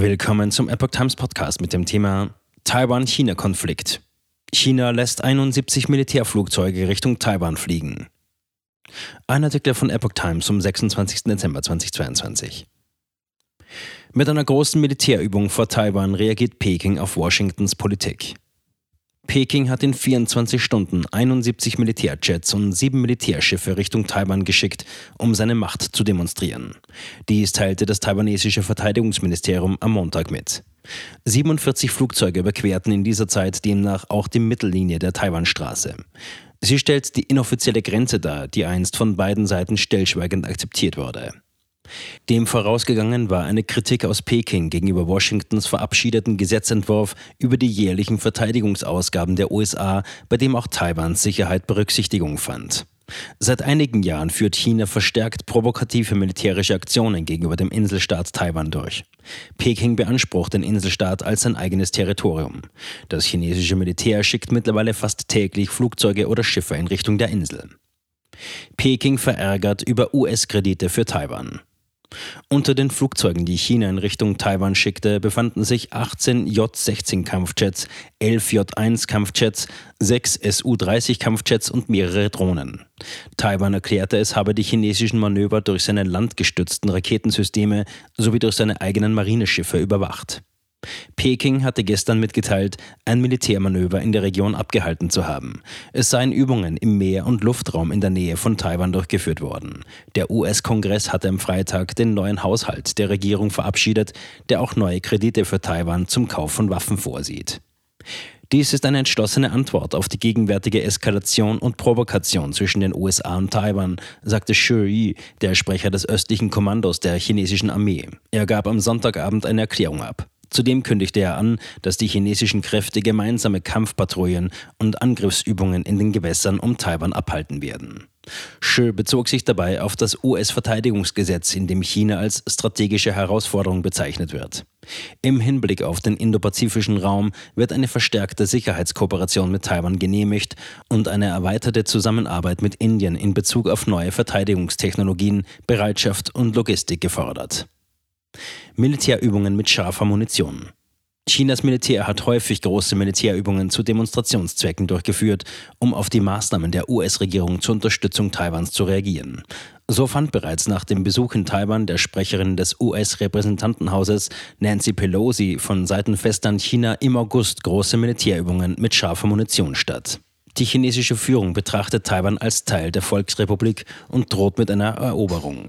Willkommen zum Epoch Times Podcast mit dem Thema Taiwan-China-Konflikt. China lässt 71 Militärflugzeuge Richtung Taiwan fliegen. Ein Artikel von Epoch Times vom 26. Dezember 2022. Mit einer großen Militärübung vor Taiwan reagiert Peking auf Washingtons Politik. Peking hat in 24 Stunden 71 Militärjets und sieben Militärschiffe Richtung Taiwan geschickt, um seine Macht zu demonstrieren. Dies teilte das taiwanesische Verteidigungsministerium am Montag mit. 47 Flugzeuge überquerten in dieser Zeit demnach auch die Mittellinie der Taiwanstraße. Sie stellt die inoffizielle Grenze dar, die einst von beiden Seiten stillschweigend akzeptiert wurde. Dem vorausgegangen war eine Kritik aus Peking gegenüber Washingtons verabschiedeten Gesetzentwurf über die jährlichen Verteidigungsausgaben der USA, bei dem auch Taiwans Sicherheit Berücksichtigung fand. Seit einigen Jahren führt China verstärkt provokative militärische Aktionen gegenüber dem Inselstaat Taiwan durch. Peking beansprucht den Inselstaat als sein eigenes Territorium. Das chinesische Militär schickt mittlerweile fast täglich Flugzeuge oder Schiffe in Richtung der Insel. Peking verärgert über US-Kredite für Taiwan. Unter den Flugzeugen, die China in Richtung Taiwan schickte, befanden sich 18 J-16 Kampfjets, 11 J-1 Kampfjets, 6 Su-30 Kampfjets und mehrere Drohnen. Taiwan erklärte, es habe die chinesischen Manöver durch seine landgestützten Raketensysteme sowie durch seine eigenen Marineschiffe überwacht. Peking hatte gestern mitgeteilt, ein Militärmanöver in der Region abgehalten zu haben. Es seien Übungen im Meer- und Luftraum in der Nähe von Taiwan durchgeführt worden. Der US-Kongress hatte am Freitag den neuen Haushalt der Regierung verabschiedet, der auch neue Kredite für Taiwan zum Kauf von Waffen vorsieht. Dies ist eine entschlossene Antwort auf die gegenwärtige Eskalation und Provokation zwischen den USA und Taiwan, sagte Xu Yi, der Sprecher des östlichen Kommandos der chinesischen Armee. Er gab am Sonntagabend eine Erklärung ab. Zudem kündigte er an, dass die chinesischen Kräfte gemeinsame Kampfpatrouillen und Angriffsübungen in den Gewässern um Taiwan abhalten werden. Shi bezog sich dabei auf das US-Verteidigungsgesetz, in dem China als strategische Herausforderung bezeichnet wird. Im Hinblick auf den indopazifischen Raum wird eine verstärkte Sicherheitskooperation mit Taiwan genehmigt und eine erweiterte Zusammenarbeit mit Indien in Bezug auf neue Verteidigungstechnologien, Bereitschaft und Logistik gefordert. Militärübungen mit scharfer Munition. Chinas Militär hat häufig große Militärübungen zu Demonstrationszwecken durchgeführt, um auf die Maßnahmen der US-Regierung zur Unterstützung Taiwans zu reagieren. So fand bereits nach dem Besuch in Taiwan der Sprecherin des US-Repräsentantenhauses Nancy Pelosi von Seiten Festland China im August große Militärübungen mit scharfer Munition statt. Die chinesische Führung betrachtet Taiwan als Teil der Volksrepublik und droht mit einer Eroberung.